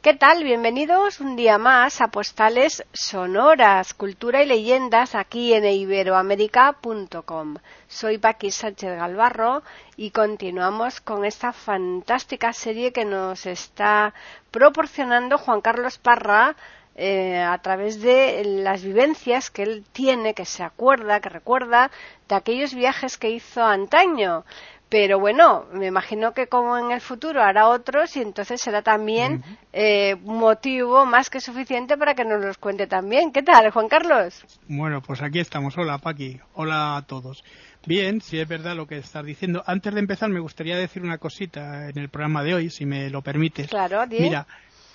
¿Qué tal? Bienvenidos un día más a Postales Sonoras, Cultura y Leyendas aquí en iberoamérica.com. Soy Paqui Sánchez Galvarro y continuamos con esta fantástica serie que nos está proporcionando Juan Carlos Parra eh, a través de las vivencias que él tiene, que se acuerda, que recuerda de aquellos viajes que hizo antaño. Pero bueno, me imagino que como en el futuro hará otros y entonces será también eh, motivo más que suficiente para que nos los cuente también. ¿Qué tal, Juan Carlos? Bueno, pues aquí estamos. Hola, Paqui. Hola a todos. Bien, si es verdad lo que estás diciendo. Antes de empezar, me gustaría decir una cosita en el programa de hoy, si me lo permites. Claro, Mira,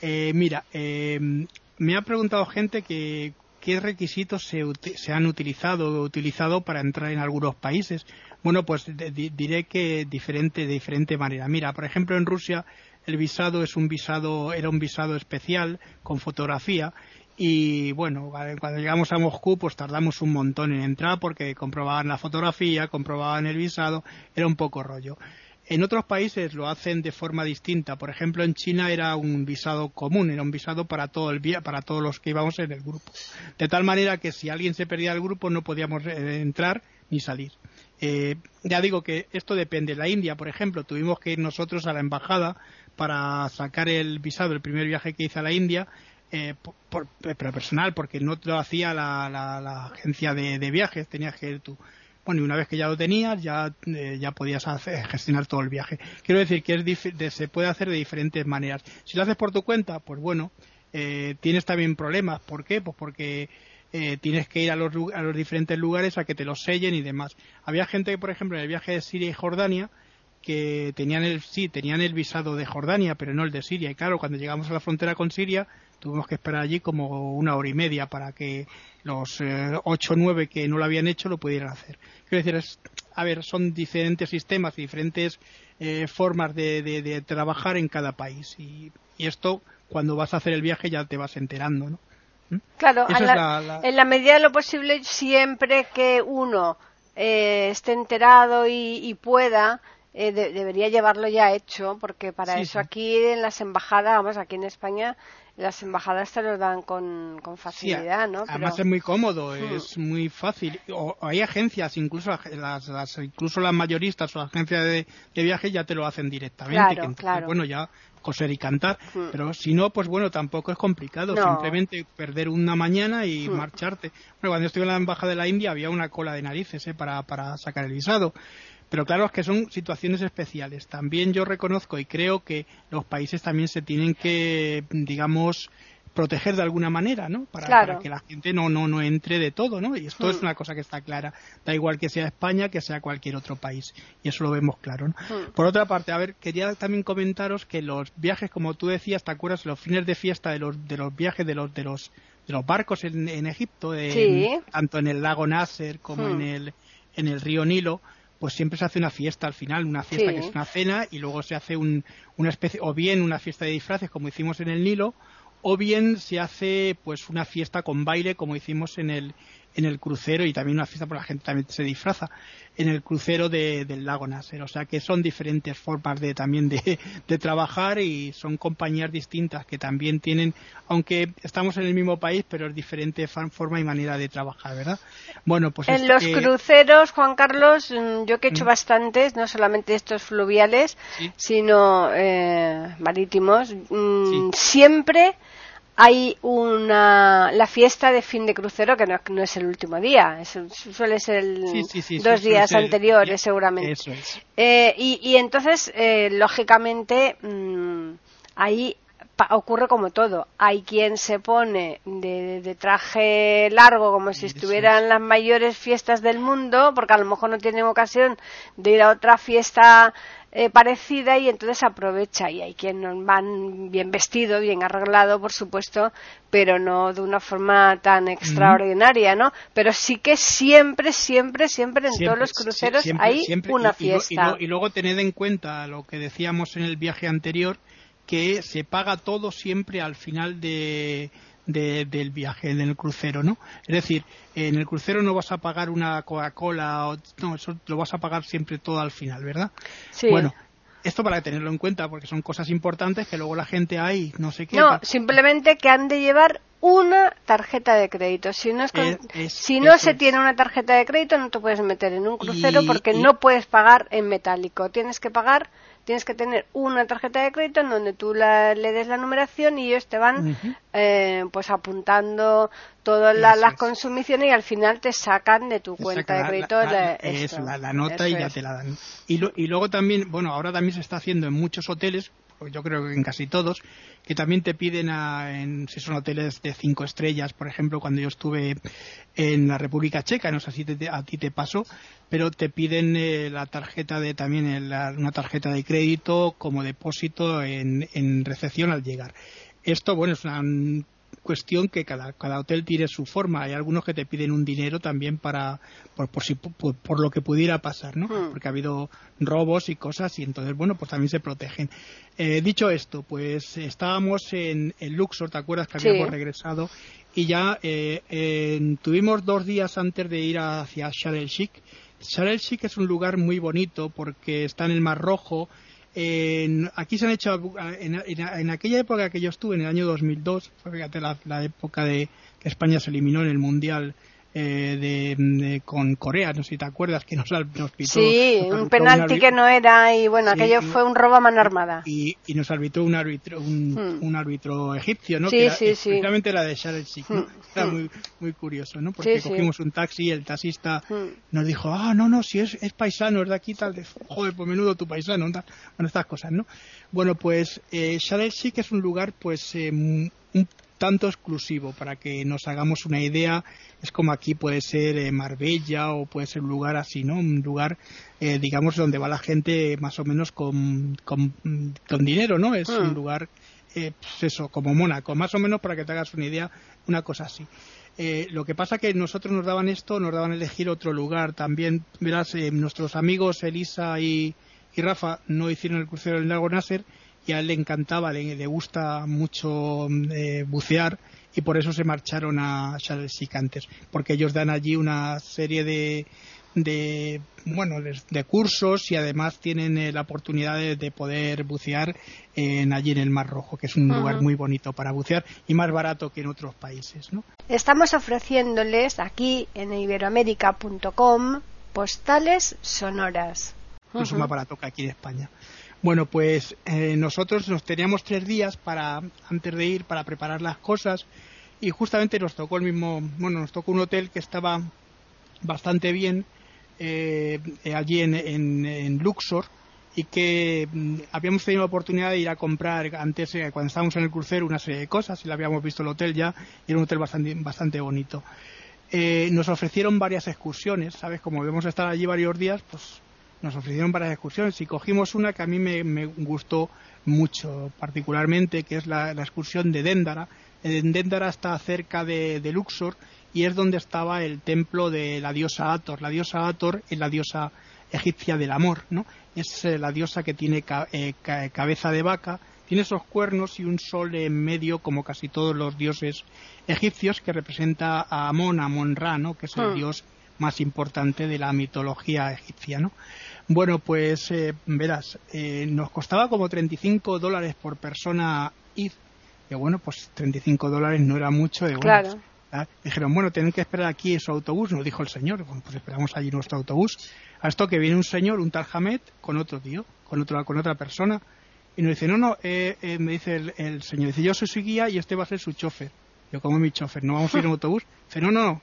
eh, mira, eh, me ha preguntado gente que qué requisitos se, se, han utilizado o utilizado para entrar en algunos países. Bueno, pues diré que diferente, de diferente manera. Mira, por ejemplo, en Rusia el visado es un visado, era un visado especial con fotografía y bueno, cuando llegamos a Moscú pues tardamos un montón en entrar porque comprobaban la fotografía, comprobaban el visado, era un poco rollo. En otros países lo hacen de forma distinta. Por ejemplo, en China era un visado común, era un visado para todo el para todos los que íbamos en el grupo. De tal manera que si alguien se perdía del grupo no podíamos eh, entrar ni salir. Eh, ya digo que esto depende. La India, por ejemplo, tuvimos que ir nosotros a la embajada para sacar el visado, el primer viaje que hice a la India, eh, pero personal, porque no lo hacía la, agencia de, viajes, tenías que ir tú. Bueno, y una vez que ya lo tenías, ya, eh, ya podías gestionar todo el viaje. Quiero decir que se puede hacer de diferentes maneras. Si lo haces por tu cuenta, pues bueno, tienes también problemas. ¿Por qué? Pues porque eh, tienes que ir a los, a los diferentes lugares a que te los sellen y demás. Había gente, por ejemplo, en el viaje de Siria y Jordania, que tenían el, sí, tenían el visado de Jordania, pero no el de Siria. Y claro, cuando llegamos a la frontera con Siria, tuvimos que esperar allí como una hora y media para que los eh, ocho o nueve que no lo habían hecho lo pudieran hacer. Quiero decir, es, a ver, son diferentes sistemas, diferentes eh, formas de, de, trabajar en cada país. Y, y, esto, cuando vas a hacer el viaje, ya te vas enterando, ¿no? Claro, en la medida de lo posible, siempre que uno eh, esté enterado y, pueda, eh, debería llevarlo ya hecho, porque para eso aquí en las embajadas, vamos, aquí en España, las embajadas te lo dan con, facilidad, ¿no? Además es muy cómodo, hmm. es muy fácil. O, hay agencias, incluso las, incluso las mayoristas o las agencias de, viaje ya te lo hacen directamente. Bueno, ya coser y cantar, hmm. pero si no, pues bueno, tampoco es complicado, simplemente perder una mañana y hmm. marcharte. Bueno, cuando estuve en la embajada de la India había una cola de narices ¿eh? para, para sacar el visado. Pero claro, es que son situaciones especiales. También yo reconozco y creo que los países también se tienen que, digamos, proteger de alguna manera, ¿no? Para, que la gente no, no, no entre de todo, ¿no? Y esto es hmm. una cosa que está clara. Da igual que sea España que sea cualquier otro país. Y eso lo vemos claro, ¿no? Hmm. Por otra parte, a ver, quería también comentaros que los viajes, como tú decías, ¿te acuerdas? Los fines de fiesta de los, de los viajes de los, de los, de los barcos en, Egipto, tanto en el lago Nasser como en, hmm. el, en el río Nilo, pues siempre se hace una fiesta al final, una fiesta que es una cena y luego se hace un, una especie, o bien una fiesta de disfraces como hicimos en el Nilo, o bien se hace pues una fiesta con baile como hicimos en el en el crucero y también una fiesta por la gente también se disfraza en el crucero del lago Nasser. O sea que son diferentes formas de también de, trabajar y son compañías distintas que también tienen aunque estamos en el mismo país pero es diferente forma y manera de trabajar verdad bueno pues en los cruceros Juan Carlos mm, yo que he hecho mm. bastantes no solamente estos fluviales sino eh, marítimos mm, siempre hay una la fiesta de fin de crucero que no, es el último día suele ser dos días anteriores seguramente. eh, y, entonces eh, lógicamente mm, ahí ocurre como todo. Hay quien se pone de, traje largo como si estuvieran las mayores fiestas del mundo porque a lo mejor no tienen ocasión de ir a otra fiesta eh, parecida y entonces aprovecha y hay quien van bien vestido, bien arreglado, por supuesto, pero no de una forma tan extraordinaria, ¿no? Pero sí que siempre, siempre, siempre en todos los cruceros hay una fiesta. Y, luego tened en cuenta lo que decíamos en el viaje anterior, que se paga todo siempre al final de, del viaje en el crucero, ¿no? Es decir, en el crucero no vas a pagar una Coca-Cola, no, eso lo vas a pagar siempre todo al final, ¿verdad? Sí. Bueno, esto para tenerlo en cuenta, porque son cosas importantes que luego la gente hay, no sé qué. No, simplemente que han de llevar una tarjeta de crédito. Si no, si no se tiene una tarjeta de crédito, no te puedes meter en un crucero porque no puedes pagar en metálico. Tienes que pagar tienes que tener una tarjeta de crédito en donde tú le des la numeración y ellos te van eh, pues apuntando todas las consumiciones y al final te sacan de tu cuenta de crédito la, nota y ya te la dan. Y, y luego también, bueno, ahora también se está haciendo en muchos hoteles, yo creo que en casi todos, que también te piden en, si son hoteles de cinco estrellas, por ejemplo, cuando yo estuve en la República Checa, no sé si a ti te pasó, pero te piden eh, la tarjeta de también una tarjeta de crédito como depósito en, en recepción al llegar. Esto, bueno, es una cuestión que cada, cada hotel tiene su forma. Hay algunos que te piden un dinero también para por, por, si, por, lo que pudiera pasar, ¿no? Hmm. Porque ha habido robos y cosas y entonces, bueno, pues también se protegen. Eh, dicho esto, pues estábamos en, en Luxor, ¿te acuerdas que habíamos regresado? Y ya eh, tuvimos dos días antes de ir hacia Sharm el Sheikh. Sharm el Sheikh es un lugar muy bonito porque está en el Mar Rojo, aquí se han hecho, en, aquella época que yo estuve, en el año 2002, fíjate la, la época de que España se eliminó en el Mundial eh, de, con Corea, no sé si te acuerdas, que nos, nos pitó. Sí, un penalti que no era, y bueno, aquello fue un robo a mano armada. Y, y nos arbitró un árbitro, un, hmm. un árbitro egipcio, ¿no? Sí, que sí, sí. la de Sharel ¿no? Hmm. Era muy, muy curioso, ¿no? Porque cogimos un taxi y el taxista hmm. nos dijo, ah, no, no, si es, es paisano, es de aquí, tal, de, joder, pues menudo tu paisano, tal. bueno, estas cosas, ¿no? Bueno, pues eh, Sharel Sheikh es un lugar, pues, eh, un tanto exclusivo para que nos hagamos una idea es como aquí puede ser eh, Marbella o puede ser un lugar así no un lugar eh, digamos donde va la gente más o menos con, con, dinero no es un hmm. lugar eh, pues eso como Mónaco. Más o menos para que te hagas una idea una cosa así. Lo que pasa que nosotros nos daban esto nos daban elegir otro lugar. También verás nuestros amigos Elisa y, y Rafa no hicieron el crucero del lago Nasser y a él le encantaba, le, gusta mucho eh, bucear y por eso se marcharon a Charles antes, porque ellos dan allí una serie de, de bueno de cursos y además tienen eh, la oportunidad de, poder bucear en, allí en el Mar Rojo, que es un lugar muy bonito para bucear y más barato que en otros países. ¿no? Estamos ofreciéndoles aquí en iberoamérica.com postales sonoras. Es más barato que aquí en España. Bueno, pues eh, nosotros nos teníamos tres días para antes de ir para preparar las cosas y justamente nos tocó el mismo, bueno, nos tocó un hotel que estaba bastante bien eh, allí en, Luxor y que mm, habíamos tenido la oportunidad de ir a comprar antes, eh, cuando estábamos en el crucero, una serie de cosas y lo habíamos visto el hotel ya y era un hotel bastante, bastante bonito. nos ofrecieron varias excursiones, ¿sabes? Como debemos estar allí varios días, pues nos ofrecieron varias excursiones y cogimos una que a mí me, gustó mucho, particularmente, que es la, excursión de Déndara. En Déndara está cerca de, Luxor y es donde estaba el templo de la diosa Ator. La diosa Ator es la diosa egipcia del amor, ¿no? Es eh, la diosa que tiene eh, cabeza de vaca, tiene esos cuernos y un sol en medio, como casi todos los dioses egipcios, que representa a Amon, Amon-Ra, ¿no? Que es el hmm. dios más importante de la mitología egipcia, ¿no? Bueno, pues eh, verás, eh, nos costaba como 35 dólares por persona ir. Y bueno, pues 35 dólares no era mucho. De, claro. ¿ah? Dijeron, bueno, tienen que esperar aquí su autobús, nos dijo el señor. Bueno, pues esperamos allí nuestro autobús. A esto que viene un señor, un tal Hamed, con otro tío, con, otro, con otra persona. Y nos dice, no, no, eh, me dice el, señor, dice, yo soy su guía y este va a ser su chofer. Yo como mi chofer, ¿no vamos a ir en autobús? Dice, no, no,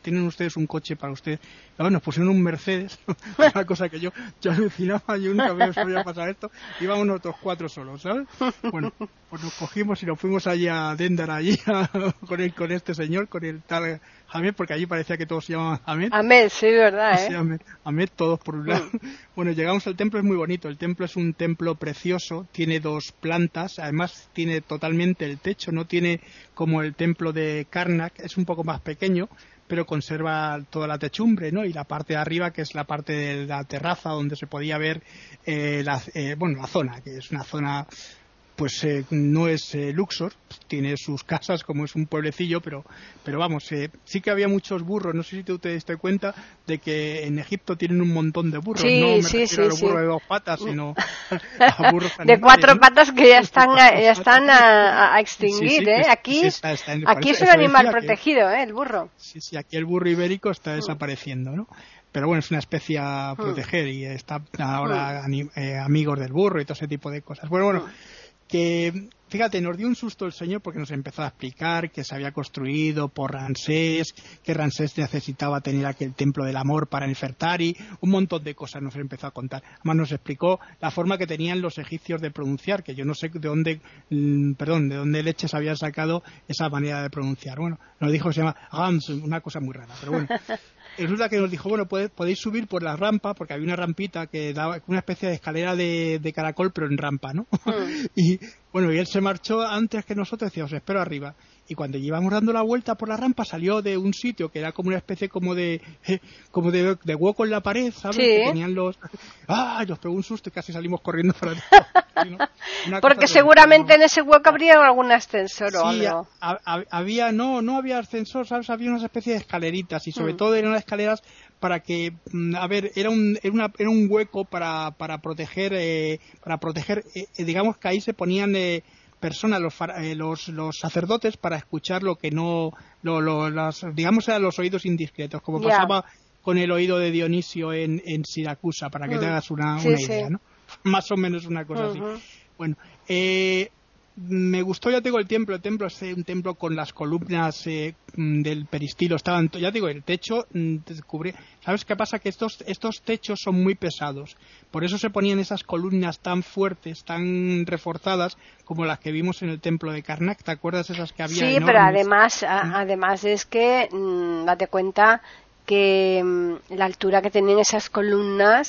tienen ustedes un coche para ustedes. Luego nos pusieron un Mercedes, una cosa que yo, yo alucinaba, yo nunca me había pasado esto. Íbamos nosotros cuatro solos, ¿sabes? Bueno, pues nos cogimos y nos fuimos allí a Dendar, allí con, el, con este señor, con el tal Ahmed, porque allí parecía que todos se llamaban Ahmed. Ahmed, sí, verdad, ¿eh? Sí, Ahmed, todos por un lado. Mm. Bueno, llegamos al templo, es muy bonito. El templo es un templo precioso, tiene dos plantas, además tiene totalmente el techo, no tiene como el templo de Karnak, es un poco más pequeño, pero conserva toda la techumbre, ¿no? Y la parte de arriba, que es la parte de la terraza donde se podía ver eh, la, eh, bueno, la zona, que es una zona pues eh, no es eh, Luxor, tiene sus casas como es un pueblecillo, pero, pero vamos, eh, sí que había muchos burros. No sé si te, te diste cuenta de que en Egipto tienen un montón de burros. Sí, no me sí, refiero a los burros de dos patas, sino a burros De cuatro patas que ya están, a, ya están a, extinguir, ¿eh? Aquí, aquí es un animal protegido, ¿eh? El burro. Sí, sí, aquí el burro ibérico está desapareciendo, ¿no? pero bueno, es una especie a proteger y está ahora amigos del burro y todo ese tipo de cosas. Bueno, bueno, que fíjate, nos dio un susto el señor porque nos empezó a explicar que se había construido por Ramsés, que Ramsés necesitaba tener aquel templo del amor para Nefertari, un montón de cosas nos empezó a contar. Además nos explicó la forma que tenían los egipcios de pronunciar, que yo no sé de dónde, mm, perdón, de dónde leches habían sacado esa manera de pronunciar. Bueno, nos dijo que se llama Rams, una cosa muy rara, pero bueno. resulta que nos dijo, bueno, podéis subir por la rampa, porque había una rampita que daba una especie de escalera de, caracol, pero en rampa, ¿no? Mm. y bueno, y él se marchó antes que nosotros, decía, os espero arriba y cuando llevamos dando la vuelta por la rampa salió de un sitio que era como una especie como de eh, como de, hueco en la pared, ¿sabes? Que tenían los ¡ah! nos pegó un susto y casi salimos corriendo para Porque seguramente en ese hueco habría algún ascensor o algo. había no no había ascensor, ¿sabes? Había una especie de escaleritas y sobre mm. todo eran escaleras para que mm, a ver era un era, una, era un hueco para para proteger eh, para proteger eh, digamos que ahí se ponían personas, eh, los, los, sacerdotes, para escuchar lo que no, lo, digamos, a los oídos indiscretos, como pasaba con el oído de Dionisio en, en Siracusa, para que te mm. hagas una, idea, ¿no? Más o menos una cosa así. Bueno, eh, me gustó, ya tengo el templo. El templo es un templo con las columnas eh, mm, del peristilo. Estaban, ya digo, el techo mm, cubre. ¿Sabes qué pasa? Que estos, estos techos son muy pesados. Por eso se ponían esas columnas tan fuertes, tan reforzadas, como las que vimos en el templo de Karnak. ¿Te acuerdas esas que había? Sí, pero además, además es que, mm, date cuenta que la altura que tenían esas columnas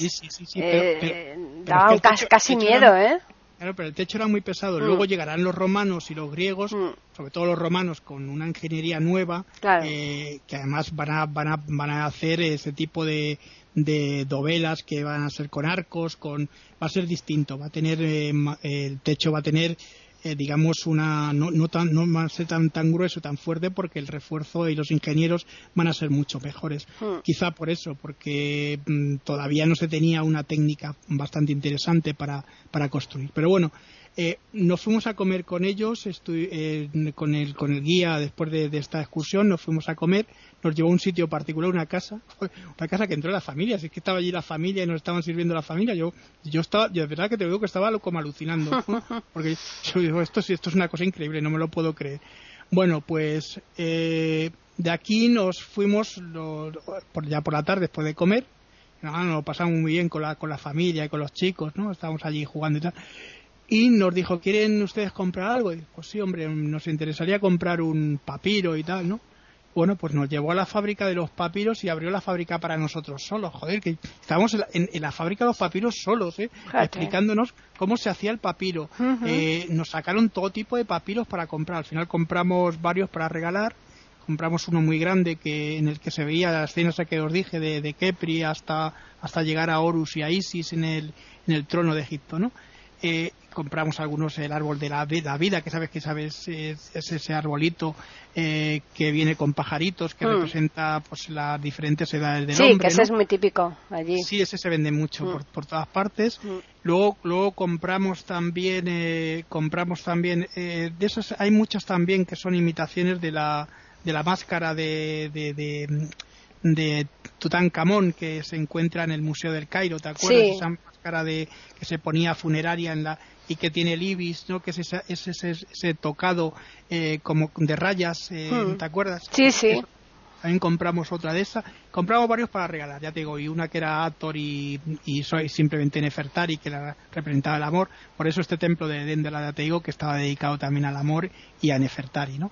eh, daban casi, miedo, ¿eh? Claro, pero el techo era muy pesado. Mm. Luego llegarán los romanos y los griegos, mm. sobre todo los romanos, con una ingeniería nueva, eh, que además van a, van, a, van a hacer ese tipo de, de dovelas que van a ser con arcos, con va a ser distinto. Va a tener eh, el techo va a tener eh, digamos, una, no, no, tan, no va a ser tan, tan grueso, tan fuerte, porque el refuerzo y los ingenieros van a ser mucho mejores. Hmm. Quizá por eso, porque mm, todavía no se tenía una técnica bastante interesante para, para construir. Pero bueno, eh, nos fuimos a comer con ellos, eh, con, el, con el guía después de, esta excursión, nos fuimos a comer, nos llevó a un sitio particular, una casa, una casa que entró la familia, así que estaba allí la familia y nos estaban sirviendo la familia. Yo, yo estaba, yo de verdad que te digo que estaba como alucinando, porque yo digo, esto, esto es una cosa increíble, no me lo puedo creer. Bueno, pues eh, de aquí nos fuimos ya por la tarde después de comer, nos lo pasamos muy bien con la, con la familia y con los chicos, ¿no? Estábamos allí jugando y tal y nos dijo, ¿quieren ustedes comprar algo? Y pues sí, hombre, nos interesaría comprar un papiro y tal, ¿no? Bueno, pues nos llevó a la fábrica de los papiros y abrió la fábrica para nosotros solos. Joder, que estábamos en la, fábrica de los papiros solos, ¿eh? explicándonos cómo se hacía el papiro. eh, nos sacaron todo tipo de papiros para comprar. Al final compramos varios para regalar. Compramos uno muy grande que en el que se veía la escena que os dije de, de Kepri hasta, hasta llegar a Horus y a Isis en el, en el trono de Egipto, ¿no? Eh, compramos algunos el árbol de la, vida, que sabes que sabes es, ese arbolito eh, que viene con pajaritos, que hmm. representa pues las diferentes edades del hombre. Sí, que ese es muy típico allí. Sí, ese se vende mucho hmm. por, todas partes. Hmm. Luego, luego compramos también, eh, compramos también, de esas hay muchas también que son imitaciones de la, de la máscara de, de, de Tutankamón que se encuentra en el Museo del Cairo, ¿te acuerdas? Esa máscara de, que se ponía funeraria en la, y que tiene el ibis, ¿no? Que es ese, ese, ese tocado eh, como de rayas, eh, Hmm. ¿te acuerdas? Sí, sí. También compramos otra de esas. Compramos varios para regalar, ya te digo, y una que era Ator y, y soy simplemente Nefertari, que la representaba el amor. Por eso este templo de Dendela, ya te digo, que estaba dedicado también al amor y a Nefertari, ¿no?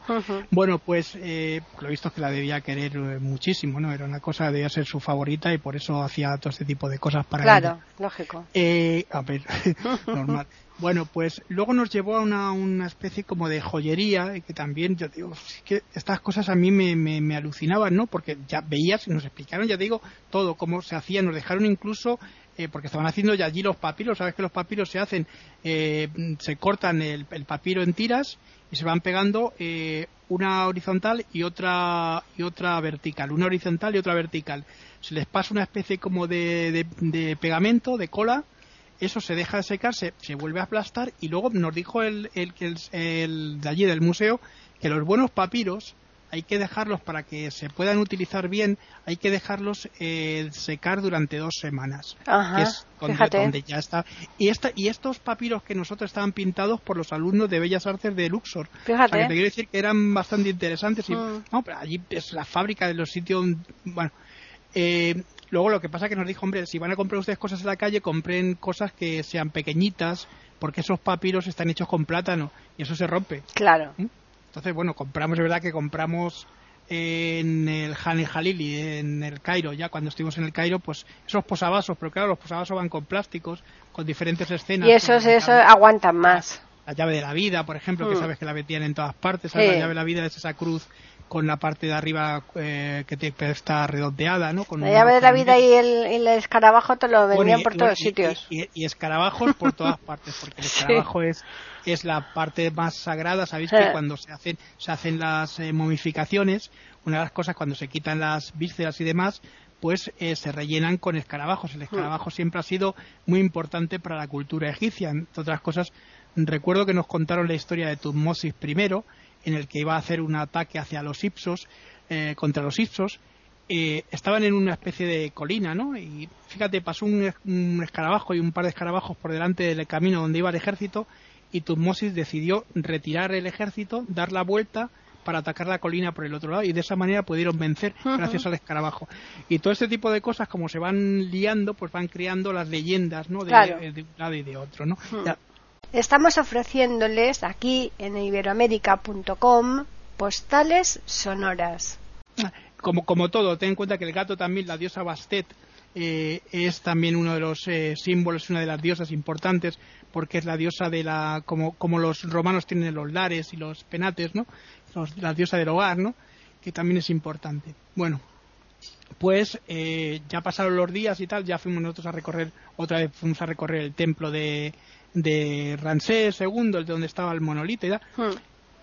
Bueno, pues eh, lo he visto es que la debía querer eh, muchísimo, ¿no? Era una cosa, debía ser su favorita y por eso hacía todo este tipo de cosas para ella. Claro, lógico. Eh, a ver, normal. Bueno, pues luego nos llevó a una, una especie como de joyería, que también, yo digo, es que estas cosas a mí me, me, alucinaban, ¿no? Porque ya veías, nos explicaron, ya digo, todo, cómo se hacía, nos dejaron incluso, eh, porque estaban haciendo ya allí los papiros, sabes que los papiros se hacen, eh, se cortan el, el papiro en tiras y se van pegando eh, una horizontal y otra y otra vertical, una horizontal y otra vertical. Se les pasa una especie como de- de pegamento, de cola, eso se deja de secar, se, se vuelve a aplastar y luego nos dijo el, el, el, el de allí del museo que los buenos papiros hay que dejarlos para que se puedan utilizar bien, hay que dejarlos eh, secar durante dos semanas. Ajá, que es donde, ya está. Y, esta, y estos papiros que nosotros estaban pintados por los alumnos de Bellas Artes de Luxor. O sea, Fíjate. que te quiero decir que eran bastante interesantes. Y, Mm. No, pero allí es la fábrica de los sitios. Bueno, eh, luego lo que pasa que nos dijo, hombre, si van a comprar ustedes cosas en la calle, compren cosas que sean pequeñitas, porque esos papiros están hechos con plátano y eso se rompe. Claro. Entonces, bueno, compramos, es verdad que compramos en el Han Jalili, en el Cairo, ya cuando estuvimos en el Cairo, pues esos posavasos, pero claro, los posavasos van con plásticos, con diferentes escenas. Y esos, con la eso llave- aguantan más. La llave de la vida, por ejemplo, que Mm. sabes que la metían en todas partes. La llave de la vida es esa cruz con la parte de arriba eh, que te, está redondeada, ¿no? Con La llave de la vida y el, y el escarabajo te lo vendían Bueno, y- por todos y- sitios. Y, escarabajos por todas partes, porque el Sí. escarabajo es, es la parte más sagrada. Sabéis que cuando se hacen, se hacen las eh, momificaciones, una de las cosas cuando se quitan las vísceras y demás, pues eh, se rellenan con escarabajos. El escarabajo siempre ha sido muy importante para la cultura egipcia. Entre otras cosas, recuerdo que nos contaron la historia de Tutmosis I, en el que iba a hacer un ataque hacia los Ipsos, eh, contra los Ipsos, eh, estaban en una especie de colina, ¿no? Y fíjate, pasó un, un escarabajo y un par de escarabajos por delante del camino donde iba el ejército y Tutmosis decidió retirar el ejército, dar la vuelta para atacar la colina por el otro lado y de esa manera pudieron vencer gracias al escarabajo. Y todo este tipo de cosas, como se van liando, pues van creando las leyendas, ¿no? De, Claro. de un lado y de otro, ¿no? Estamos ofreciéndoles aquí en iberoamérica.com postales sonoras. como, como todo, ten en cuenta que el gato también, la diosa Bastet, eh, es también uno de los eh, símbolos, una de las diosas importantes, porque es la diosa de la, como, como los romanos tienen los lares y los penates, ¿no? Los- la diosa del hogar, ¿no? Que también es importante. Bueno, pues eh, ya pasaron los días y tal, ya fuimos nosotros a recorrer, otra vez fuimos a recorrer el templo de, de Ramsés II, el de donde estaba el monolito y tal, Hmm.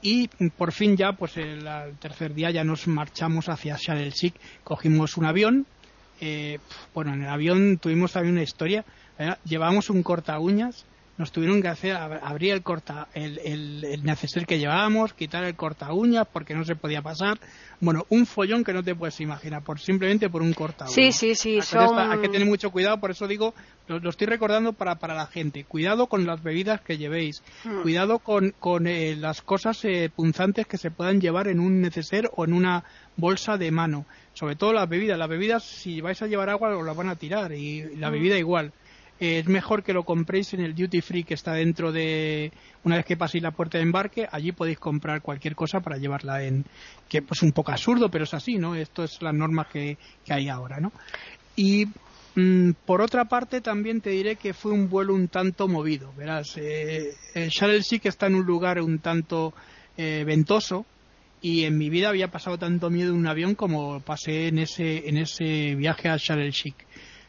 y por fin ya, pues el, tercer día ya nos marchamos hacia Sharm el Sheikh, cogimos un avión, eh, bueno, en el avión tuvimos también una historia, ¿verdad? llevábamos un corta uñas, nos tuvieron que hacer, ab- abrir el corta, el, el, el neceser que llevábamos, quitar el corta uñas porque no se podía pasar, bueno, un follón que no te puedes imaginar, por simplemente por un corta Sí, sí, sí, entonces, son... hay que tener mucho cuidado, por eso digo, lo, lo estoy recordando para, para la gente. Cuidado con las bebidas que llevéis. Hmm. Cuidado con, con eh, las cosas eh, punzantes que se puedan llevar en un neceser o en una bolsa de mano. Sobre todo las bebidas. Las bebidas, si vais a llevar agua, os las van a tirar. Y la Hmm. bebida igual. Es mejor que lo compréis en el duty free que está dentro de una vez que paséis la puerta de embarque allí podéis comprar cualquier cosa para llevarla en que pues un poco absurdo pero es así no esto es las normas que, que hay ahora no y mm, por otra parte también te diré que fue un vuelo un tanto movido verás eh, el el Sheikh está en un lugar un tanto eh, ventoso y en mi vida había pasado tanto miedo en un avión como pasé en ese en ese viaje a Sharm el Sheikh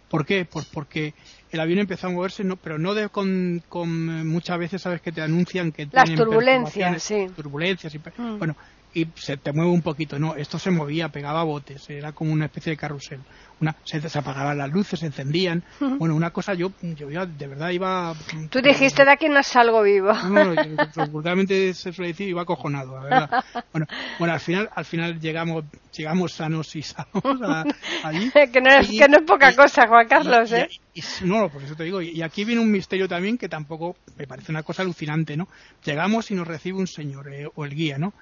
¿Por qué? Pues porque el avión empezó a moverse, no, pero no de con, con, muchas veces sabes que te anuncian que Las tienen turbulencias, sí. turbulencias y Mm. bueno y se te mueve un poquito. No, esto se movía, pegaba botes, era como una especie de carrusel. Una, se, se apagaban las luces, se encendían. Bueno, una cosa, yo, yo iba- de verdad iba. Tú dijiste de aquí no salgo vivo. No, no, yo- vulgarmente se suele decir iba acojonado, la verdad. Bueno, bueno, al final, al final llegamos, llegamos sanos y sanos a- allí. que, no es, Y- que no es poca y- cosa, Juan Carlos, y- ¿eh? no, por eso te digo. Y y aquí viene un misterio también que tampoco me parece una cosa alucinante, ¿no? Llegamos y nos recibe un señor, eh, o el guía, ¿no?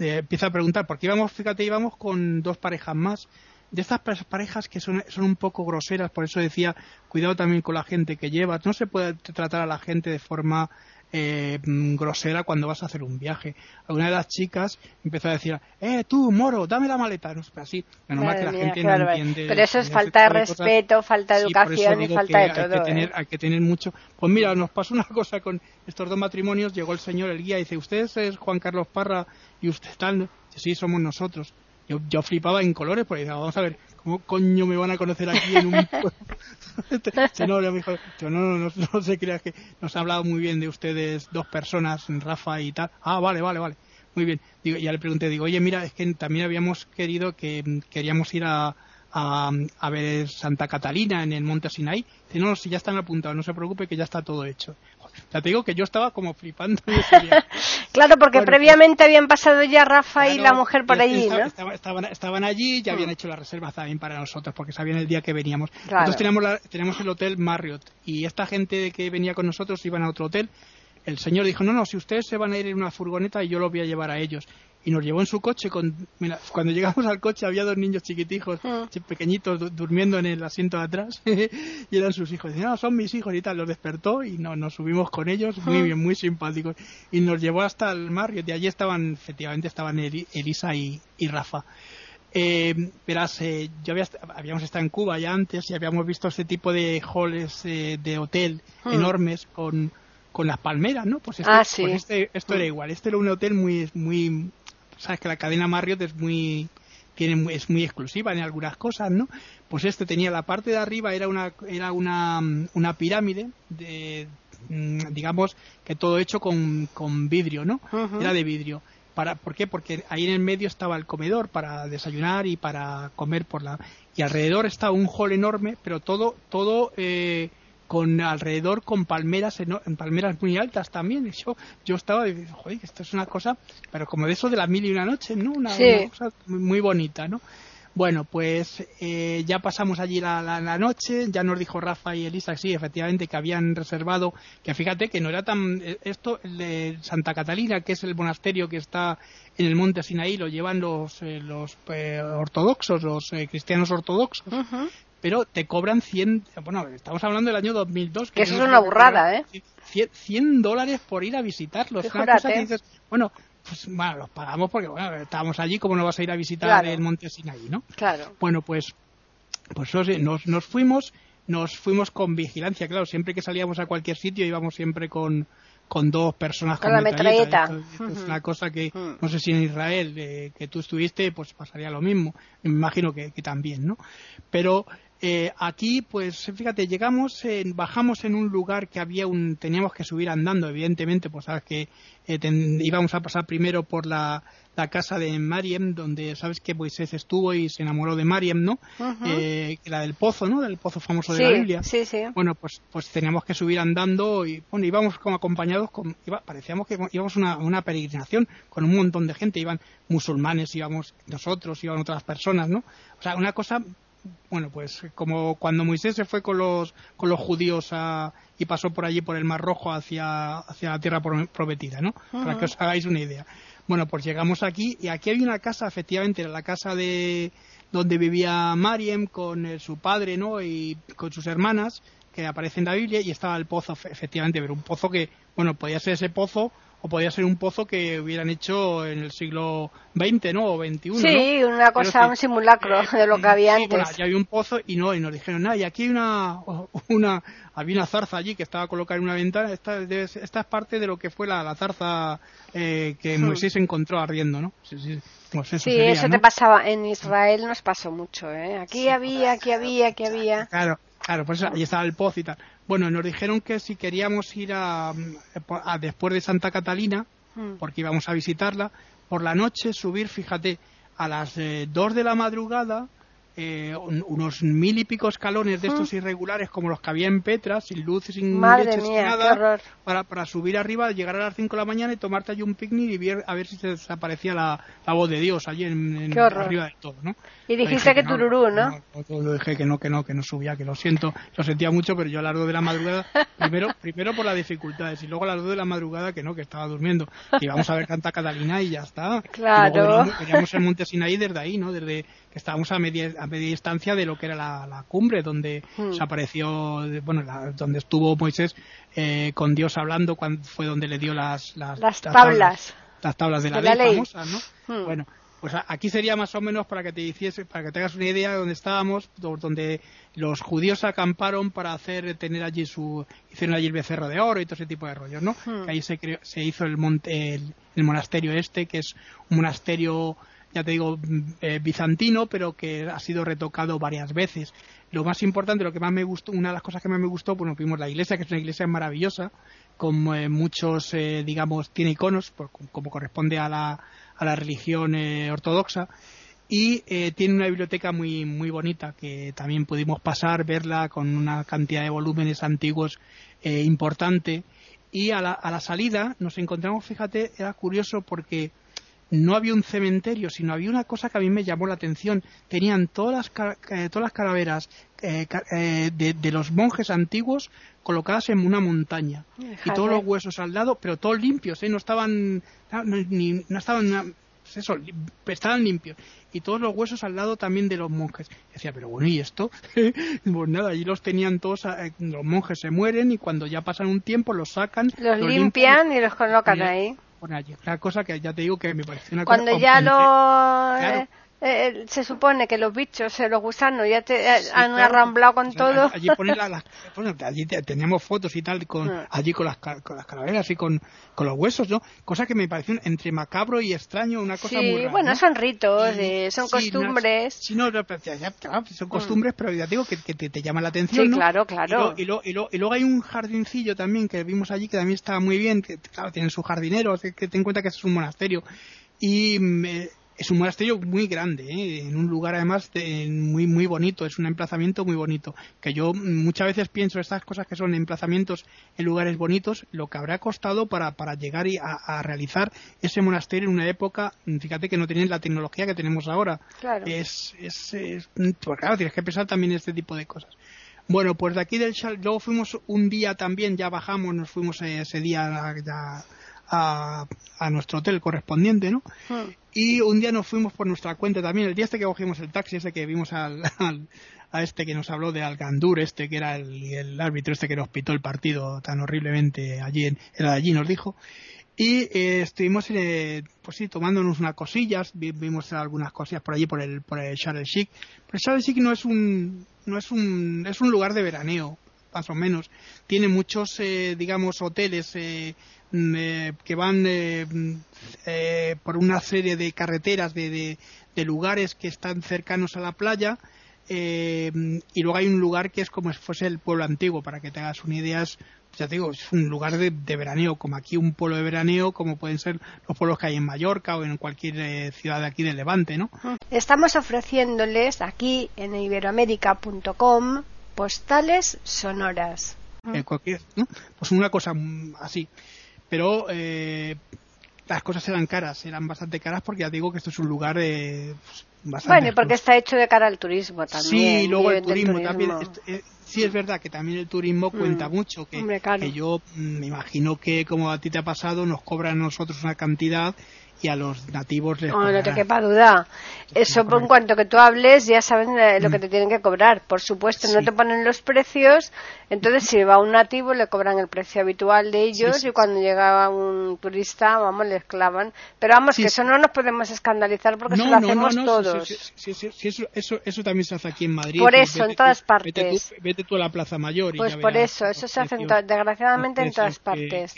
Eh, empieza a preguntar, porque íbamos, fíjate, íbamos con dos parejas más. De estas pa- parejas que son, son un poco groseras, por eso decía, cuidado también con la gente que llevas. No se puede tratar a la gente de forma eh, mm, grosera cuando vas a hacer un viaje. Alguna de las chicas empezó a decir, eh, tú, moro, dame la maleta. No sé, así. Menos mal que la mía, gente no entiende. Pero eso es falta de respeto, falta de Sí, educación y falta que de hay todo. Que tener, ¿eh? Hay que tener mucho. Pues mira, nos pasó una cosa con estos dos matrimonios. Llegó el señor, el guía, y dice: ¿Usted es Juan Carlos Parra y usted tal? Sí, somos nosotros. Yo, flipaba en colores, porque decía, vamos a ver, ¿cómo coño me van a conocer aquí en un no, no, no, no, se crea que nos ha hablado muy bien de ustedes dos personas, Rafa y tal. Ah, vale, vale, vale. Muy bien. Digo, ya le pregunté, digo, oye, mira, es que también habíamos querido que queríamos ir a, a, ver Santa Catalina en el Monte Sinaí. Dice, no, si ya están apuntados, no se preocupe que ya está todo hecho. Ya te digo que yo estaba como flipando. ese. Claro, porque Bueno, previamente habían pasado ya Rafa y la mujer por allí, esta- ¿no? estaba- estaban, estaban allí, ya habían Mm. hecho la reserva también para nosotros, porque sabían el día que veníamos. Claro. Entonces teníamos, la- teníamos el hotel Marriott, y esta gente que venía con nosotros iban a otro hotel. El señor dijo, no, no, si ustedes se van a ir en una furgoneta y yo los voy a llevar a ellos. Y nos llevó en su coche. Con, mira, cuando llegamos al coche había dos niños chiquitijos, Mm. chi- pequeñitos, du- durmiendo en el asiento de atrás. y eran sus hijos. Dice, no, son mis hijos y tal. Los despertó y no, nos subimos con ellos, muy Mm. bien, muy simpáticos. Y nos llevó hasta el Marriott. Y allí estaban, efectivamente, estaban Eli- Elisa y, y Rafa. Eh, verás, eh, yo había, habíamos estado en Cuba ya antes y habíamos visto este tipo de halls eh, de hotel enormes con, con las palmeras, ¿no? Pues, este, Ah, sí. pues este- esto era Hmm. igual. Este era un hotel muy, muy, sabes que la cadena Marriott es muy, tiene, es muy exclusiva en algunas cosas, ¿no? Pues este tenía la parte de arriba era una, era una, una pirámide de, mm, digamos que todo hecho con, con vidrio, ¿no? Era de vidrio. Para, ¿Por qué? Porque ahí en el medio estaba el comedor para desayunar y para comer por la y alrededor estaba un hall enorme, pero todo todo eh, con alrededor con palmeras eno- palmeras muy altas también. Y yo yo estaba diciendo, joder, esto es una cosa, pero como de eso de las mil y una noche, ¿no? Una, Sí. una cosa muy, muy bonita, ¿no? Bueno, pues eh, ya pasamos allí la, la- la noche, ya nos dijo Rafa y Elisa, sí, efectivamente, que habían reservado, que fíjate que no era tan... eh, Esto, el de Santa Catalina, que es el monasterio que está en el monte Sinaí, lo llevan los, eh, los eh, ortodoxos, los eh, cristianos ortodoxos. Pero te cobran 100... Bueno, estamos hablando del año 2002. Que eso es una burrada, ¿eh? 100, 100 dólares por ir a visitarlos. Una Fíjate. cosa que dices, bueno, pues bueno, los pagamos porque bueno, estábamos allí, ¿cómo no vas a ir a visitar Claro. el monte Sinaí, no? Claro. Bueno, pues, pues nos, nos fuimos, nos fuimos con vigilancia, claro, siempre que salíamos a cualquier sitio íbamos siempre con, con dos personas Con con, la metralleta. es una cosa que, no sé si en Israel, eh, que tú estuviste, pues pasaría lo mismo. Me imagino que, que también, ¿no? Pero eh, aquí, pues fíjate, llegamos, en- bajamos en un lugar que había un, teníamos que subir andando, evidentemente, pues sabes que eh, ten- íbamos a pasar primero por la, la casa de Mariam, donde sabes que Moisés estuvo y se enamoró de Mariam, ¿no? Eh, la del pozo, ¿no? Del pozo famoso de la Biblia. sí, sí. Bueno, pues, pues teníamos que subir andando y bueno, íbamos como acompañados, con, iba- parecíamos que íbamos a una, una peregrinación con un montón de gente, iban musulmanes, íbamos nosotros, iban otras personas, ¿no? O sea, una cosa, bueno, pues como cuando Moisés se fue con los, con los judíos a- y pasó por allí por el Mar Rojo hacia, hacia la tierra pro- prometida, ¿no? Para que os hagáis una idea. Bueno, pues llegamos aquí y aquí había una casa, efectivamente, era la casa de donde vivía Mariem con eh, su padre, ¿no? Y con sus hermanas que aparece en la Biblia y estaba el pozo, fe- efectivamente, pero un pozo que, bueno, podía ser ese pozo o podía ser un pozo que hubieran hecho en el siglo XX, ¿no? O XXI, ¿no? Sí, una cosa, Pero sí. un simulacro de lo que había Sí, bueno, antes. ya había un pozo y no, y nos dijeron, nada, y aquí hay una, una, había una zarza allí que estaba colocada en una ventana, esta, ser- esta es parte de lo que fue la, la zarza eh, que Hmm. Moisés encontró ardiendo, ¿no? Sí, sí, pues eso Sí, sería, eso ¿no? te pasaba. En Israel nos pasó mucho, ¿eh? Aquí había, aquí había, aquí había. Claro, claro, pues ahí estaba el pozo y tal. Bueno, nos dijeron que si queríamos ir a, a- después de Santa Catalina, mm. porque íbamos a visitarla. Por la noche subir, fíjate, a las eh, dos de la madrugada eh, unos mil y pico escalones de estos irregulares como los que había en Petra, sin luz, sin leche, sin nada, para, para subir arriba, llegar a las 5 de la mañana y tomarte allí un picnic y ver, a ver si se desaparecía la, la voz de Dios allí en, arriba de todo, ¿no? Y dijiste que, tururú, ¿no? ¿no? dije que no, que no, que no subía, que lo siento, lo sentía mucho, pero yo a las 2 de la madrugada, primero, primero por las dificultades y luego a las 2 de la madrugada que no, que estaba durmiendo. Y vamos a ver Canta Catalina y ya está. Claro. veníamos, el Monte Sinaí desde ahí, ¿no? Desde que estábamos a media, a media distancia de lo que era la, cumbre, donde hmm. se apareció, bueno, donde estuvo Moisés eh, con Dios hablando, cuando fue donde le dio las, las, tablas, las tablas de la, ley, famosas, ¿no? Hmm. Bueno, pues aquí sería más o menos para que te hiciese, para que tengas una idea de dónde estábamos, donde los judíos acamparon para hacer, tener allí su, hicieron allí el becerro de oro y todo ese tipo de rollos, ¿no? Hmm. ahí se, se hizo el monte, el monasterio este, que es un monasterio ya te digo, eh, bizantino, pero que ha sido retocado varias veces. Lo más importante, lo que más me gustó, una de las cosas que más me gustó, bueno, vimos la iglesia, que es una iglesia maravillosa, con eh, muchos, eh, digamos, tiene iconos, como corresponde a la, a la religión ortodoxa, y tiene una biblioteca muy, muy bonita, que también pudimos pasar, verla con una cantidad de volúmenes antiguos importante. Y a la, a la salida nos encontramos, fíjate, era curioso porque no había un cementerio, sino había una cosa que a mí me llamó la atención. Tenían todas las, eh, todas las calaveras eh, eh, de, los monjes antiguos colocadas en una montaña. Y todos los huesos al lado, pero todos limpios, no estaban, no, estaban, pues eso, estaban limpios. Y todos los huesos al lado también de los monjes. decía, pero bueno, ¿y esto? pues nada, allí los tenían todos, los monjes se mueren y cuando ya pasan un tiempo los sacan. Los, limpian, y los colocan ahí una cosa que ya te digo que me parece una Cuando ya lo... Eh, se supone que los bichos, eh, los gusanos, ya te eh, han arramblado con todo. Allí, allí teníamos fotos y tal, con, ah. allí con las, con las calaveras y con, con los huesos, ¿no? Cosa que me pareció entre macabro y extraño, una cosa muy rara. bueno, son ritos, son costumbres. sí, no, son costumbres, pero ya digo que, que te, te, llama la atención. Sí, claro, claro. Y, y, luego hay un jardincillo también que vimos allí que también está muy bien, que claro, tienen su jardinero, que, ten en cuenta que es un monasterio. Y me, es un monasterio muy grande, ¿eh? en un lugar además muy muy bonito, es un emplazamiento muy bonito. Que yo muchas veces pienso estas cosas que son emplazamientos en lugares bonitos, lo que habrá costado para, para llegar a, realizar ese monasterio en una época, fíjate que no tenían la tecnología que tenemos ahora. Claro. Es, es, pues claro, tienes que pensar también en este tipo de cosas. Bueno, pues de aquí del luego fuimos un día también, ya bajamos, nos fuimos ese día ya a, a, nuestro hotel correspondiente, ¿no? Hmm. Y un día nos fuimos por nuestra cuenta también, el día este que cogimos el taxi, ese que vimos al, a este que nos habló de Algandur, este que era el, árbitro este que nos pitó el partido tan horriblemente allí, en, era allí, nos dijo. Y eh, estuvimos, eh, pues sí, tomándonos unas cosillas, vimos algunas cosillas por allí, por el, por el Charles Chic. Pero el Charles Chic no es un, no es un, es un lugar de veraneo, más o menos. Tiene muchos, eh, digamos, hoteles eh, eh, que van por una serie de carreteras de, de, lugares que están cercanos a la playa. y luego hay un lugar que es como si fuese el pueblo antiguo, para que te hagas una idea. ya te digo, es un lugar de, de, veraneo, como aquí un pueblo de veraneo, como pueden ser los pueblos que hay en Mallorca o en cualquier ciudad de aquí del Levante, ¿no? Estamos ofreciéndoles aquí en iberoamérica.com postales sonoras. Eh, pues una cosa así. Pero eh, las cosas eran caras, eran bastante caras porque ya digo que esto es un lugar eh, bastante. Bueno, porque está hecho de cara al turismo también. Sí, luego el turismo, también. Eh, sí, es verdad que también el turismo mm. cuenta mucho. Que, que yo mm, me imagino que, como a ti te ha pasado, nos cobran a nosotros una cantidad y a los nativos les oh, no te quepa duda. Eso por cuanto que tú hables ya saben eh, lo que te tienen que cobrar. Por supuesto no te ponen los precios entonces si va un nativo le cobran el precio habitual de ellos y cuando llega un turista vamos le clavan pero vamos que eso no nos podemos escandalizar porque eso lo hacemos todos. sí, eso, eso, eso, también se hace aquí en Madrid por eso en todas partes. vete tú, a la Plaza Mayor pues por eso eso se hace desgraciadamente en todas partes.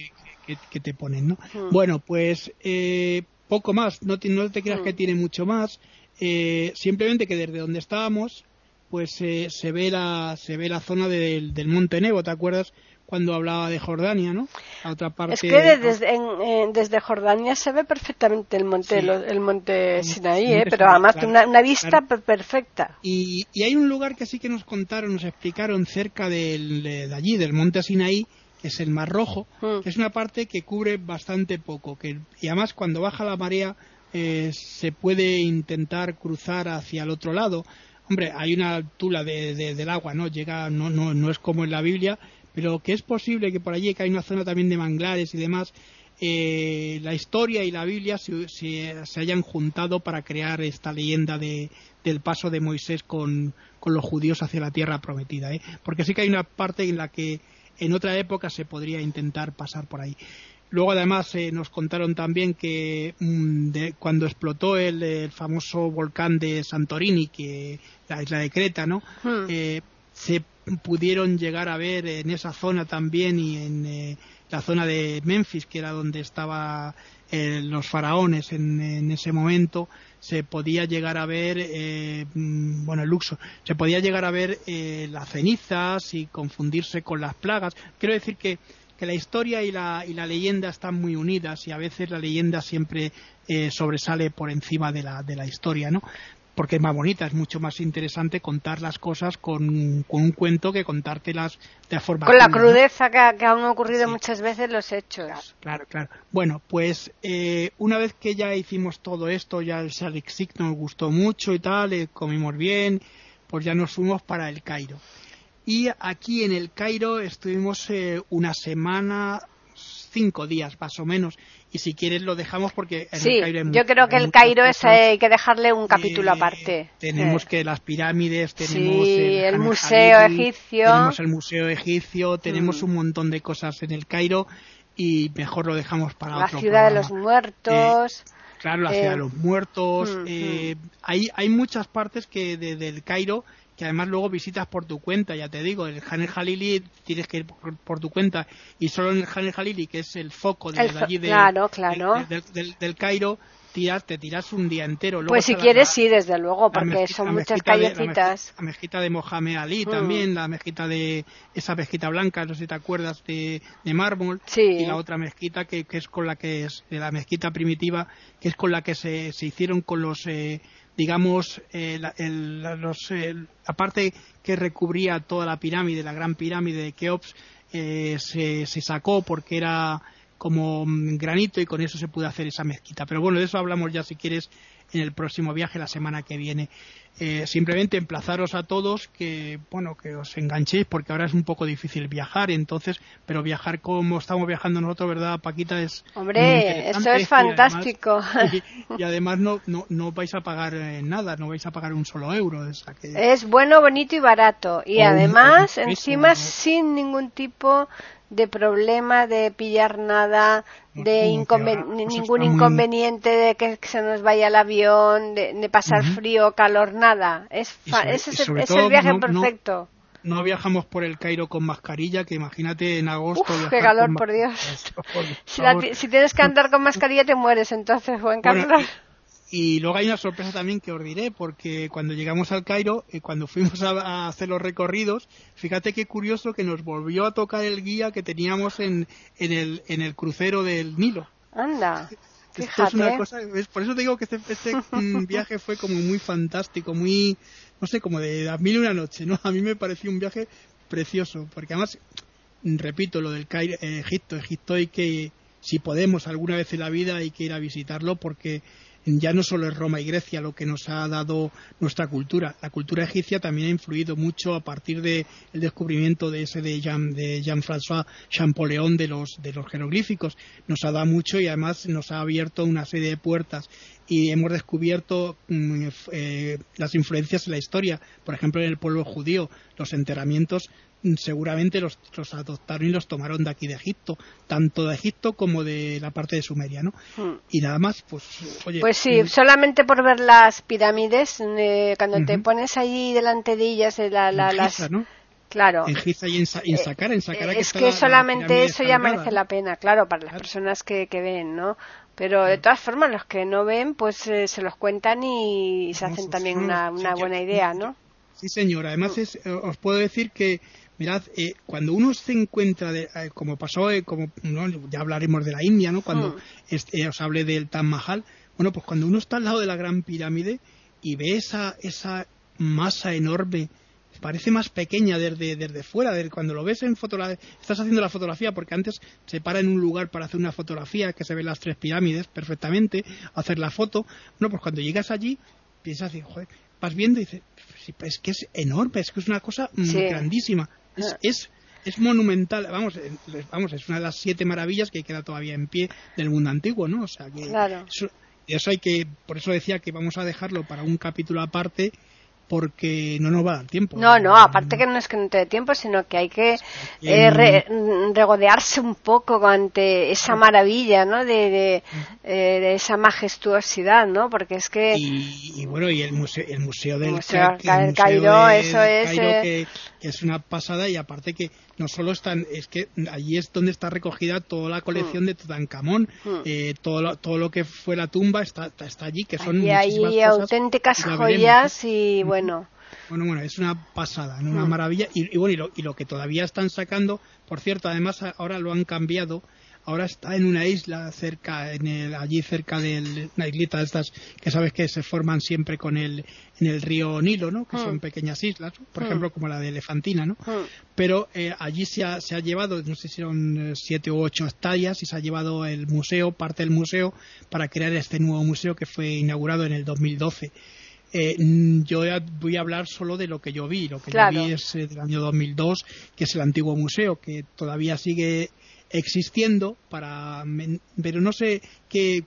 que, te ponen, ¿no? Hmm. Bueno, pues eh, poco más, no te, no te creas que hmm. tiene mucho más, eh, simplemente que desde donde estábamos, pues eh, se ve la se ve la zona del, del Monte Nebo, ¿te acuerdas? cuando hablaba de Jordania, ¿no? otra parte. Es que desde, desde Jordania se ve perfectamente el monte, el monte Sinaí, ¿eh? pero además una, vista perfecta. Y, hay un lugar que sí que nos contaron, nos explicaron cerca de allí, del monte Sinaí, es el Mar Rojo, mm. que es una parte que cubre bastante poco, que y además cuando baja la marea eh, se puede intentar cruzar hacia el otro lado. Hombre, hay una altura de, del agua, ¿no? Llega, no, no, no es como en la Biblia, pero que es posible que por allí, que hay una zona también de manglares y demás, eh, la historia y la Biblia se, se, hayan juntado para crear esta leyenda de, del paso de Moisés con, con, los judíos hacia la tierra prometida. ¿eh? Porque sí que hay una parte en la que en otra época se podría intentar pasar por ahí. Luego, además, eh, nos contaron también que mm, cuando explotó el, famoso volcán de Santorini, que la isla de Creta, ¿no? Hmm. Eh, se pudieron llegar a ver en esa zona también y en eh, la zona de Memphis, que era donde estaban los faraones en, ese momento, se podía llegar a ver, mm, bueno, el Luxor, se podía llegar a ver las cenizas y confundirse con las plagas. Quiero decir que que la historia y la, y la leyenda están muy unidas y a veces la leyenda siempre eh, sobresale por encima de la, de la historia, ¿no? Porque es más bonita, es mucho más interesante contar las cosas con, con un cuento que contártelas de forma. Con la crudeza que, han ocurrido muchas veces los hechos. Claro, claro. Bueno, pues eh, una vez que ya hicimos todo esto, ya el Salixik nos gustó mucho y tal, eh, comimos bien, pues ya nos fuimos para el Cairo. Y aquí en el Cairo estuvimos eh, una semana, cinco días más o menos. Y si quieres lo dejamos porque en el Cairo hay yo creo que el Cairo es, hay que dejarle un capítulo eh, aparte. Tenemos que las pirámides, tenemos el, museo egipcio, tenemos el museo egipcio, tenemos mm. un montón de cosas en el Cairo y mejor lo dejamos para la otro ciudad de los muertos. Eh, claro, la ciudad de los muertos. Mm, mm. hay, hay muchas partes que de, del Cairo que además luego visitas por tu cuenta, ya te digo, el Hanel Jalili tienes que ir por, tu cuenta y solo en el Hanel Jalili, que es el foco de, allí de, claro, claro. del, Cairo, tiras, te tiras un día entero. pues si quieres, sí, desde luego, porque son muchas callecitas. la, mezquita, de Mohamed Ali mm. también, la mezquita de esa mezquita blanca, no sé si te acuerdas, de, de mármol, y la otra mezquita que, que, es con la que es, de la mezquita primitiva, que es con la que se, se hicieron con los... Eh, digamos, eh, la, los, parte que recubría toda la pirámide, la gran pirámide de Keops, eh, se, se, sacó porque era como mm, granito y con eso se pudo hacer esa mezquita. Pero bueno, de eso hablamos ya si quieres en el próximo viaje la semana que viene. Eh, simplemente emplazaros a todos que bueno que os enganchéis porque ahora es un poco difícil viajar entonces pero viajar como estamos viajando nosotros verdad Paquita es hombre eso es fantástico. y, además no, no, no vais a pagar eh, nada no vais a pagar un solo euro es bueno bonito y barato. Y además encima sin ningún tipo de problema de pillar nada, de ningún inconveniente de que se nos vaya el avión, de, pasar frío o calor, nada. Es, ese es, el, viaje perfecto. No, viajamos por el Cairo con mascarilla, que imagínate en agosto. Uf, qué calor, por Dios. si, tienes que andar con mascarilla te mueres, entonces, buen Carlos. Y luego hay una sorpresa también que os diré, porque cuando llegamos al Cairo, eh, cuando fuimos a, hacer los recorridos, fíjate qué curioso que nos volvió a tocar el guía que teníamos en, en, el, en el crucero del Nilo. Anda. Fíjate. por eso te digo que este, este mm, viaje fue como muy fantástico, muy, no sé, como de a mil una noche, ¿no? A mí me pareció un viaje precioso, porque además, repito, lo del Cairo, eh, Egipto, Egipto hay que, si podemos alguna vez en la vida, hay que ir a visitarlo porque ya no solo es Roma y Grecia lo que nos ha dado nuestra cultura. La cultura egipcia también ha influido mucho a partir del descubrimiento de ese de Jean, de Jean-François Champollion de los, de los jeroglíficos. Nos ha dado mucho y además nos ha abierto una serie de puertas y hemos descubierto mm, eh, las influencias en la historia. Por ejemplo, en el pueblo judío, los enterramientos seguramente los, adoptaron y los tomaron de aquí de Egipto, tanto de Egipto como de la parte de Sumeria, ¿no? Hmm. Y nada más, pues, oye. Pues sí, mm. solamente por ver las pirámides, eh, cuando te pones allí delante de ellas, eh, la, las. ¿no? Claro. En Giza y en, en Saqqara, en Saqqara Es que, solamente eso ya merece la pena, claro, para las personas que, que ven, ¿no? Pero de todas formas, los que no ven, pues eh, se los cuentan y se hacen también una, una buena idea, ¿no? Sí, señor. Además, es, os puedo decir que Mirad, eh, cuando uno se encuentra, de, eh, como pasó, eh, como ya hablaremos de la India, ¿no? Cuando este, os hablé del Taj Mahal, bueno, pues cuando uno está al lado de la Gran Pirámide y ve esa, esa masa enorme, parece más pequeña desde, desde fuera, desde cuando lo ves en fotografía, estás haciendo la fotografía, porque antes se para en un lugar para hacer una fotografía, que se ven las tres pirámides perfectamente, hacer la foto, bueno, pues cuando llegas allí, piensas, joder, vas viendo y dices, "Sí, pues es que es enorme, es que es una cosa mm, Sí. grandísima, es, Ah. es, es monumental, vamos, eh, vamos, es una de las siete maravillas que queda todavía en pie del mundo antiguo, ¿no? O sea que Claro. eso, eso hay que, por eso decía que vamos a dejarlo para un capítulo aparte, porque no nos va a dar tiempo. No, no, aparte que no es que no te dé tiempo, sino que hay que eh, re- regodearse un poco ante esa maravilla, ¿no? De, de, eh, de esa majestuosidad, ¿no? Porque es que... y, y bueno y el museo el museo del Museo Ca- del el Cairo, de eso es, Cairo, eh. que, que es una pasada y aparte que no solo están es que allí es donde está recogida toda la colección de Tutankamón Mm. eh, todo lo, todo lo que fue la tumba está está, está allí que son Y hay auténticas joyas y bueno, Bueno, bueno, es una pasada, ¿no? una Mm. maravilla. Y, y bueno, y lo, y lo que todavía están sacando, por cierto, además ahora lo han cambiado. Ahora está en una isla cerca, en el, allí cerca de una islita de estas que sabes que se forman siempre con el, en el río Nilo, ¿no? Que Mm. son pequeñas islas, por Mm. ejemplo, como la de Elefantina, ¿no? mm, Pero eh, allí se ha, se ha llevado, no sé si son eh, siete u ocho hectáreas, y se ha llevado el museo, parte del museo, para crear este nuevo museo que fue inaugurado en el 2012. Eh, yo voy a hablar solo de lo que yo vi. Lo que Claro. yo vi es eh, del año 2002, que es el antiguo museo, que todavía sigue existiendo para pero no sé qué,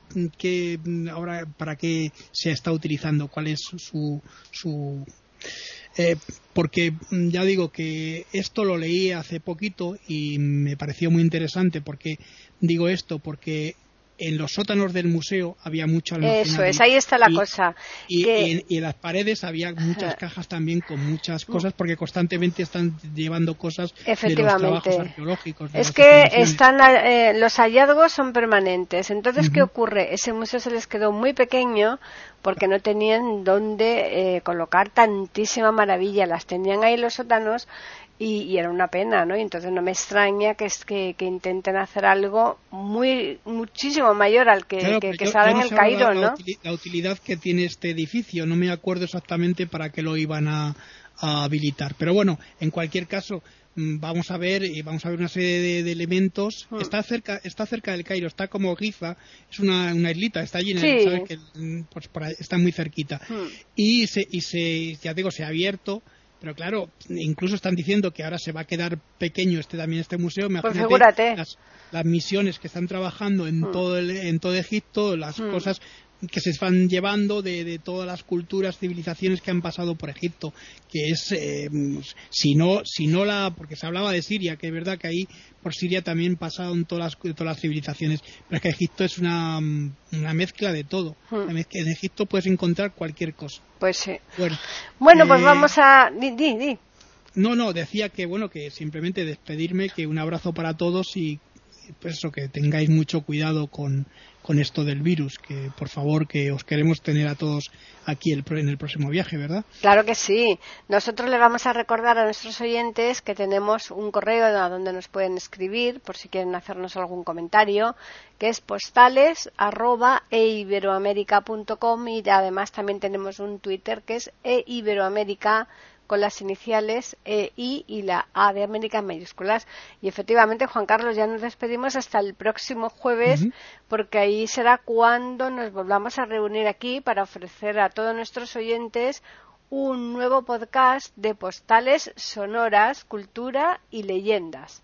ahora para qué se está utilizando cuál es su, su eh, porque mm, ya digo que esto lo leí hace poquito y me pareció muy interesante porque digo esto porque en los sótanos del museo había mucho eso almacenado es, ahí está la y- cosa. y, que- y en, y en las paredes había muchas cajas también con muchas cosas porque constantemente están llevando cosas de los Efectivamente. trabajos arqueológicos. de Es que están eh, los hallazgos son permanentes. Entonces, ¿qué ocurre? Ese museo se les quedó muy pequeño porque no tenían dónde eh, colocar tantísima maravilla. Las tenían ahí en los sótanos y, y era una pena, ¿no? Y entonces no me extraña que es que, que intenten hacer algo muy muchísimo mayor al que, Claro, que, pero que yo- sale en el Cairo, la, ¿no? la utilidad que tiene este edificio. No me acuerdo exactamente para qué lo iban a, a habilitar. Pero bueno, en cualquier caso, mm, vamos a ver y vamos a ver una serie de, de elementos. Mm. Está cerca, está cerca del Cairo, está como Giza, es una, una islita, está allí, en el- Sí. ¿sabes? Que, mm, pues por ahí, está muy cerquita. Hmm. Y se, y se, ya digo, se ha abierto. Pero claro, incluso están diciendo que ahora se va a quedar pequeño este también este museo. Pues Imagínate figúrate. las, las misiones que están trabajando en Mm. todo el- en todo Egipto, las Mm. cosas que se van llevando de, de todas las culturas, civilizaciones que han pasado por Egipto, que es, eh, si no, si no la, porque se hablaba de Siria, que es verdad que ahí por Siria también pasaron todas las, todas las civilizaciones, pero es que Egipto es una, una mezcla de todo. Mm. Mezcla- En Egipto puedes encontrar cualquier cosa. Pues sí. Bueno, Bueno, pues eh, vamos a... Di, di, di. no, no, decía que bueno, que simplemente despedirme, que un abrazo para todos y pues eso, que tengáis mucho cuidado con, con esto del virus, que por favor que os queremos tener a todos aquí el, en el próximo viaje, ¿verdad? Claro que sí. Nosotros le vamos a recordar a nuestros oyentes que tenemos un correo a donde nos pueden escribir por si quieren hacernos algún comentario, que es postales arroba eiberoamerica.com y además también tenemos un Twitter que es eiberoamerica con las iniciales EI y la A de América en mayúsculas. Y efectivamente, Juan Carlos, ya nos despedimos hasta el próximo jueves, porque ahí será cuando nos volvamos a reunir aquí para ofrecer a todos nuestros oyentes un nuevo podcast de postales sonoras, cultura y leyendas.